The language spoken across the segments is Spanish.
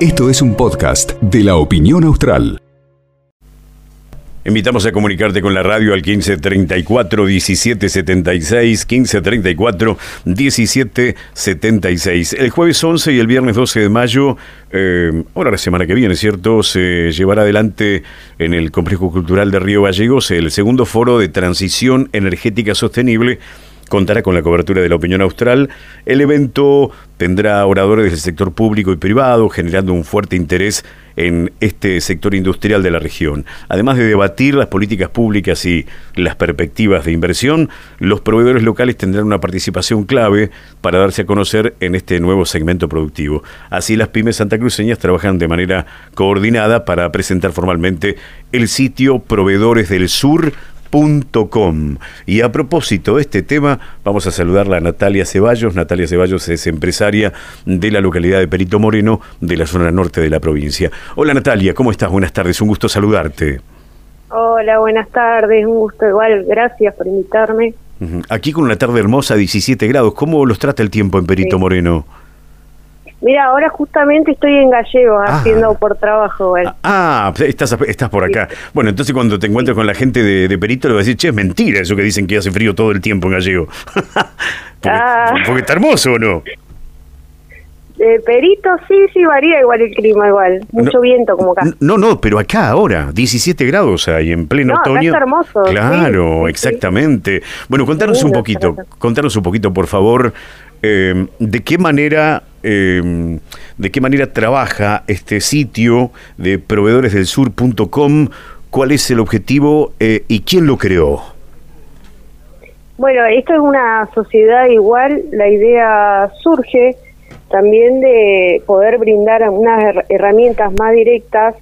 Esto es un podcast de la opinión austral. Invitamos a comunicarte con la radio al 1534 1776, 1534 1776. El jueves 11 y el viernes 12 de mayo, eh, ahora la semana que viene, ¿cierto? Se llevará adelante en el Complejo Cultural de Río Gallegos el segundo foro de transición energética sostenible contará con la cobertura de la opinión austral. El evento tendrá oradores del sector público y privado, generando un fuerte interés en este sector industrial de la región. Además de debatir las políticas públicas y las perspectivas de inversión, los proveedores locales tendrán una participación clave para darse a conocer en este nuevo segmento productivo. Así las pymes santacruceñas trabajan de manera coordinada para presentar formalmente el sitio Proveedores del Sur y a propósito de este tema, vamos a saludarla a Natalia Ceballos. Natalia Ceballos es empresaria de la localidad de Perito Moreno, de la zona norte de la provincia. Hola Natalia, ¿cómo estás? Buenas tardes, un gusto saludarte. Hola, buenas tardes, un gusto igual, gracias por invitarme. Aquí con una tarde hermosa, 17 grados, ¿cómo los trata el tiempo en Perito Moreno? Mira, ahora justamente estoy en Gallego ah. haciendo por trabajo. Ah, estás, estás por acá. Bueno, entonces cuando te encuentres con la gente de, Perito le vas a decir, che, es mentira eso que dicen que hace frío todo el tiempo en Gallego. Ah. porque, está hermoso o no. De Perito sí, sí, varía igual el clima, igual. Mucho viento como acá. No, no, pero acá ahora, 17 grados hay en pleno no, otoño. Acá hermoso. Claro, exactamente. Bueno, contanos un poquito, contanos un poquito, por favor, eh, de qué manera eh, de qué manera trabaja este sitio de proveedoresdelsur.com, cuál es el objetivo eh, y quién lo creó. Bueno, esto es una sociedad igual, la idea surge también de poder brindar unas herramientas más directas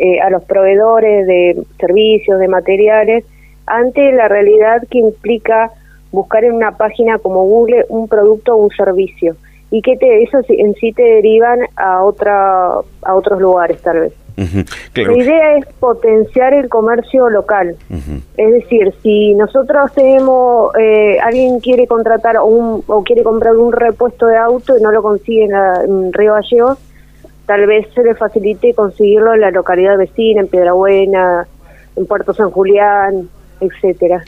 eh, a los proveedores de servicios, de materiales, ante la realidad que implica buscar en una página como Google un producto o un servicio y que te, eso en sí te derivan a otra a otros lugares tal vez. La idea es potenciar el comercio local. Es decir, si nosotros tenemos, eh, alguien quiere contratar un, o quiere comprar un repuesto de auto y no lo consigue en, Río Gallegos, tal vez se le facilite conseguirlo en la localidad vecina, en Piedrabuena, en Puerto San Julián, etcétera.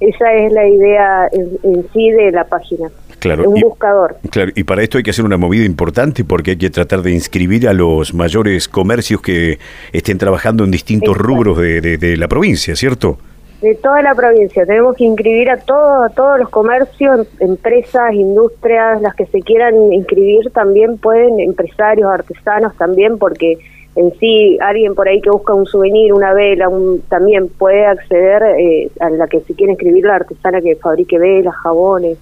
Esa es la idea en sí de la página. Claro, un buscador. Claro, y para esto hay que hacer una movida importante porque hay que tratar de inscribir a los mayores comercios que estén trabajando en distintos rubros de, la provincia, ¿cierto? De toda la provincia. Tenemos que inscribir a, todo, a todos los comercios, empresas, industrias, las que se quieran inscribir también pueden, empresarios, artesanos también, porque en sí alguien por ahí que busca un souvenir, una vela, un, también puede acceder eh, a la que se quiere inscribir la artesana que fabrique velas, jabones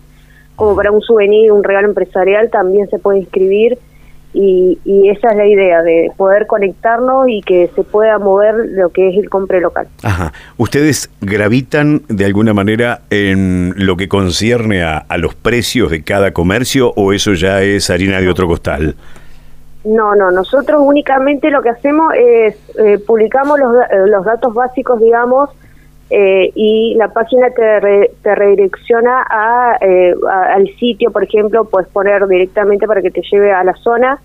como para un souvenir, un regalo empresarial, también se puede inscribir y, esa es la idea, de poder conectarnos y que se pueda mover lo que es el compre local. Ajá. ¿Ustedes gravitan de alguna manera en lo que concierne a, los precios de cada comercio o eso ya es harina de otro costal? No, no, nosotros únicamente lo que hacemos es eh, publicamos los, eh, los datos básicos, digamos, eh, y la página te, te redirecciona eh, a, al sitio, por ejemplo, puedes poner directamente para que te lleve a la zona,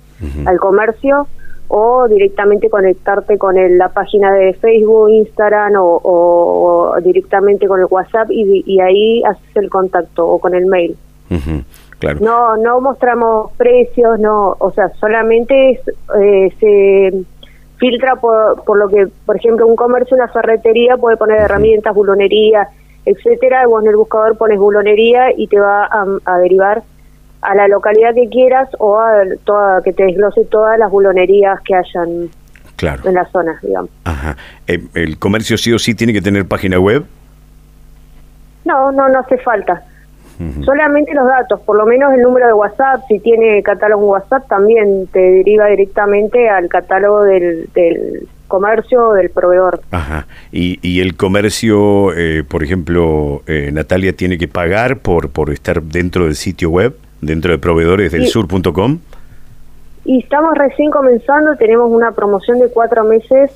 al comercio, o directamente conectarte con la página de Facebook, Instagram o, directamente con el WhatsApp y, ahí haces el contacto o con el mail. Claro. No, no mostramos precios, no, o sea, solamente eh, se filtra por, lo que, por ejemplo, un comercio, una ferretería puede poner herramientas, bulonería, etcétera, vos en el buscador pones bulonería y te va a, derivar a la localidad que quieras o a toda, que te desglose todas las bulonerías que hayan en la zona, digamos. Ajá. Eh, ¿El comercio sí o sí tiene que tener página web? No, no, no hace falta. Solamente los datos, por lo menos el número de WhatsApp, si tiene catálogo WhatsApp, también te deriva directamente al catálogo del, del comercio o del proveedor. Ajá. ¿Y, y el comercio, eh, por ejemplo, eh, Natalia, tiene que pagar por, por estar dentro del sitio web, dentro de proveedores del sur.com? Y estamos recién comenzando, tenemos una promoción de cuatro meses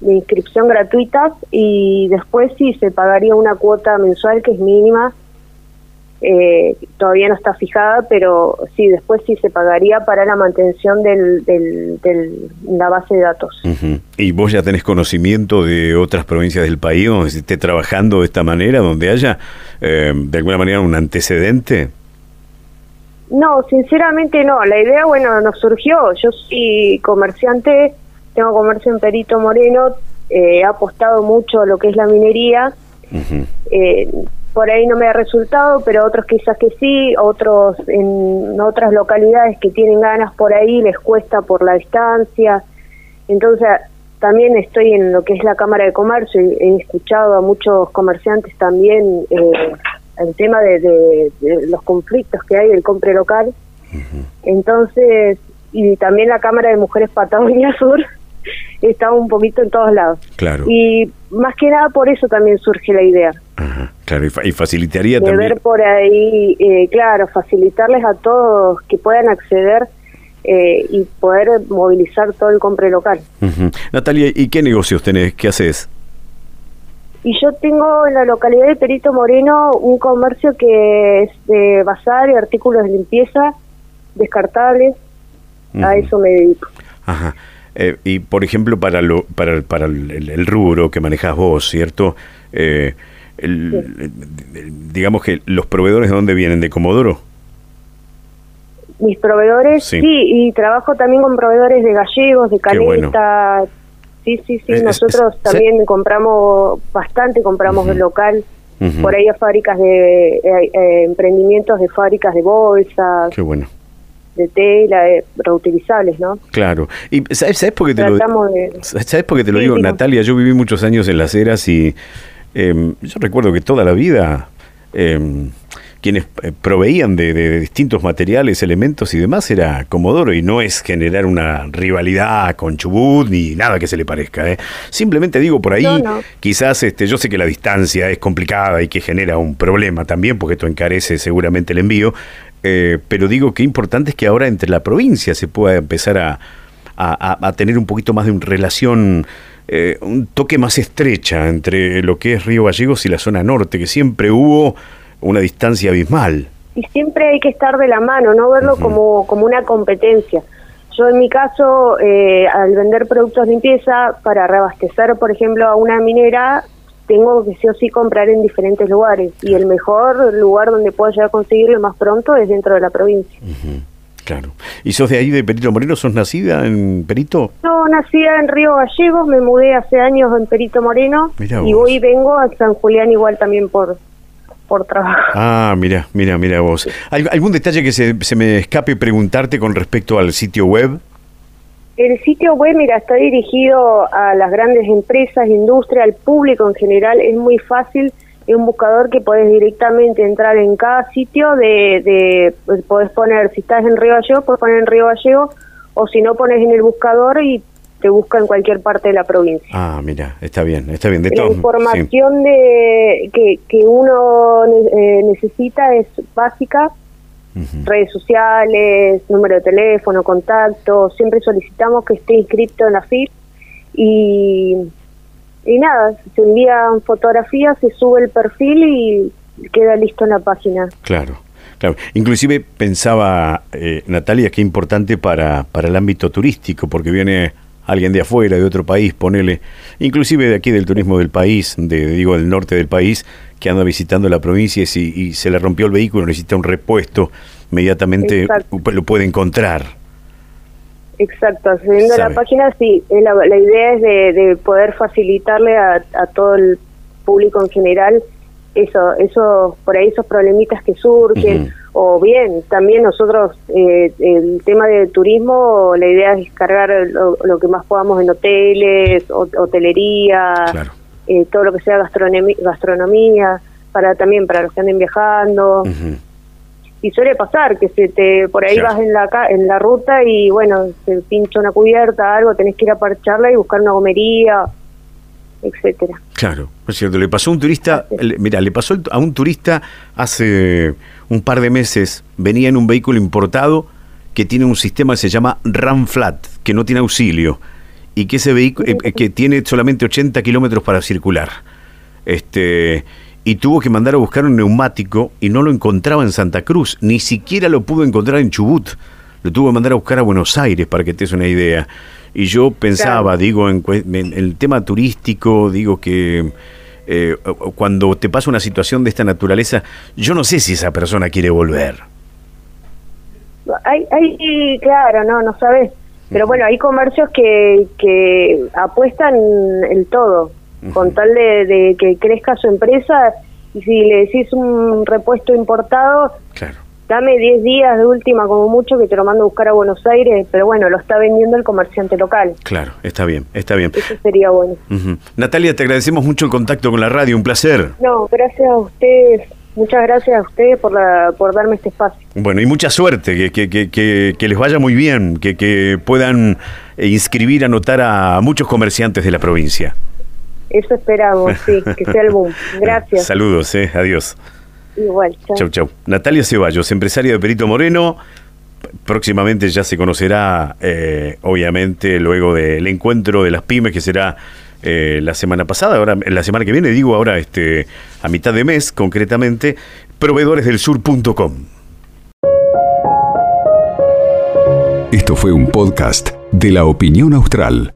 de inscripción gratuita y después sí se pagaría una cuota mensual que es mínima eh, todavía no está fijada, pero sí, después sí se pagaría para la mantención del, del, la base de datos. ¿Y vos ya tenés conocimiento de otras provincias del país donde se esté trabajando de esta manera, donde haya eh, de alguna manera un antecedente? No, sinceramente no. La idea, bueno, nos surgió. Yo soy comerciante, tengo comercio en Perito Moreno, eh, he apostado mucho a lo que es la minería por ahí no me ha resultado, pero otros quizás que sí, otros en otras localidades que tienen ganas por ahí les cuesta por la distancia. Entonces, también estoy en lo que es la Cámara de Comercio y he escuchado a muchos comerciantes también eh, el tema de, los conflictos que hay del compre local. Entonces, y también la Cámara de Mujeres Patagonia Sur está un poquito en todos lados. Claro. Y más que nada por eso también surge la idea. Claro, y, facilitaría de también. ver por ahí, eh, claro, facilitarles a todos que puedan acceder eh, y poder movilizar todo el compre local. Natalia, ¿y qué negocios tenés? ¿Qué haces? Y yo tengo en la localidad de Perito Moreno un comercio que es de bazar y artículos de limpieza descartables. A eso me dedico. Ajá. Eh, y por ejemplo, para, lo, para, para el, rubro que manejas vos, ¿cierto? Eh, digamos que los proveedores de dónde vienen, de Comodoro. Mis proveedores, sí. y trabajo también con proveedores de gallegos, de caleta. Sí, sí, sí, nosotros también compramos bastante, compramos del local. Por ahí a fábricas de eh, emprendimientos de fábricas de bolsas. Qué bueno de tela eh, reutilizables, ¿no? Claro. Y ¿sabes, sabes por qué te lo, ¿sabes por qué te lo digo, Natalia? Yo viví muchos años en las eras y em, yo recuerdo que toda la vida em, quienes eh, proveían de, distintos materiales, elementos y demás era Comodoro y no es generar una rivalidad con Chubut ni nada que se le parezca. ¿eh? Simplemente digo por ahí, quizás este, yo sé que la distancia es complicada y que genera un problema también porque esto encarece seguramente el envío, eh, pero digo que importante es que ahora entre la provincia se pueda empezar a, a, tener un poquito más de una relación, eh, un toque más estrecha entre lo que es Río Gallegos y la zona norte, que siempre hubo una distancia abismal. Y siempre hay que estar de la mano, no verlo como, como una competencia. Yo en mi caso, eh, al vender productos de limpieza, para reabastecer, por ejemplo, a una minera, tengo que sí o sí comprar en diferentes lugares y el mejor lugar donde puedo llegar a conseguirlo más pronto es dentro de la provincia. Claro. ¿Y sos de ahí de Perito Moreno? ¿Sos nacida en Perito? No, nacida en Río Gallegos, me mudé hace años en Perito Moreno y hoy vengo a San Julián igual también por por trabajo. Ah, mira, mira, mira vos. ¿Algún detalle que se, se me escape preguntarte con respecto al sitio web? El sitio web, mira, está dirigido a las grandes empresas, industria, al público en general. Es muy fácil. Es un buscador que puedes directamente entrar en cada sitio. De, de pues, podés poner, si estás en Río Gallego, puedes poner en Río Gallego. O si no, pones en el buscador y te busca en cualquier parte de la provincia. Ah, mira, está bien, está bien. De la información de que, que uno eh, necesita es básica redes sociales, número de teléfono, contacto, siempre solicitamos que esté inscrito en la FIP y, y nada, se envían fotografías, se sube el perfil y queda listo en la página. Claro. Claro. Inclusive pensaba, eh, Natalia, que importante para, para el ámbito turístico, porque viene alguien de afuera, de otro país, ponele, inclusive de aquí del turismo del país, de, digo del norte del país, que anda visitando la provincia y, y se le rompió el vehículo, necesita un repuesto, inmediatamente lo puede encontrar. Exacto, accediendo a la página, sí, la, la idea es de, poder facilitarle a, todo el público en general eso, eso por ahí esos problemitas que surgen, o bien, también nosotros, eh, el tema de turismo, la idea es cargar lo, que más podamos en hoteles, hotelería, eh, todo lo que sea gastronomía, gastronomía para también para los que anden viajando. Y suele pasar que se te por ahí vas en la en la ruta y bueno, se pincha una cubierta, algo, tenés que ir a parcharla y buscar una gomería etcétera. Claro, es cierto. Le pasó a un turista, mira, le pasó a un turista hace un par de meses, venía en un vehículo importado que tiene un sistema que se llama Run Flat, que no tiene auxilio y que ese vehículo eh, que tiene solamente 80 kilómetros para circular. Este y tuvo que mandar a buscar un neumático y no lo encontraba en Santa Cruz, ni siquiera lo pudo encontrar en Chubut. Lo tuvo que mandar a buscar a Buenos Aires para que te des una idea. Y yo pensaba, digo, en, el tema turístico, digo que eh, cuando te pasa una situación de esta naturaleza, yo no sé si esa persona quiere volver. Hay, hay claro, no, no sabes. Pero bueno, hay comercios que, que apuestan el todo, con tal de, que crezca su empresa. Y si le decís un repuesto importado, claro dame 10 días de última como mucho que te lo mando a buscar a Buenos Aires, pero bueno, lo está vendiendo el comerciante local. Claro, está bien, está bien. Eso sería bueno. Natalia, te agradecemos mucho el contacto con la radio, un placer. No, gracias a ustedes. Muchas gracias a ustedes por, la, por darme este espacio. Bueno, y mucha suerte, que, que, que, que les vaya muy bien, que, que puedan eh, inscribir, anotar a muchos comerciantes de la provincia. Eso esperamos, sí, que sea el boom. Gracias. Saludos, eh, adiós. Igual, chau. Chau, Natalia Ceballos, empresaria de Perito Moreno. Próximamente ya se conocerá, eh, obviamente, luego del encuentro de las pymes que será eh, la semana pasada, ahora la semana que viene, digo ahora este, a mitad de mes concretamente, proveedoresdelsur.com. Esto fue un podcast de la opinión austral.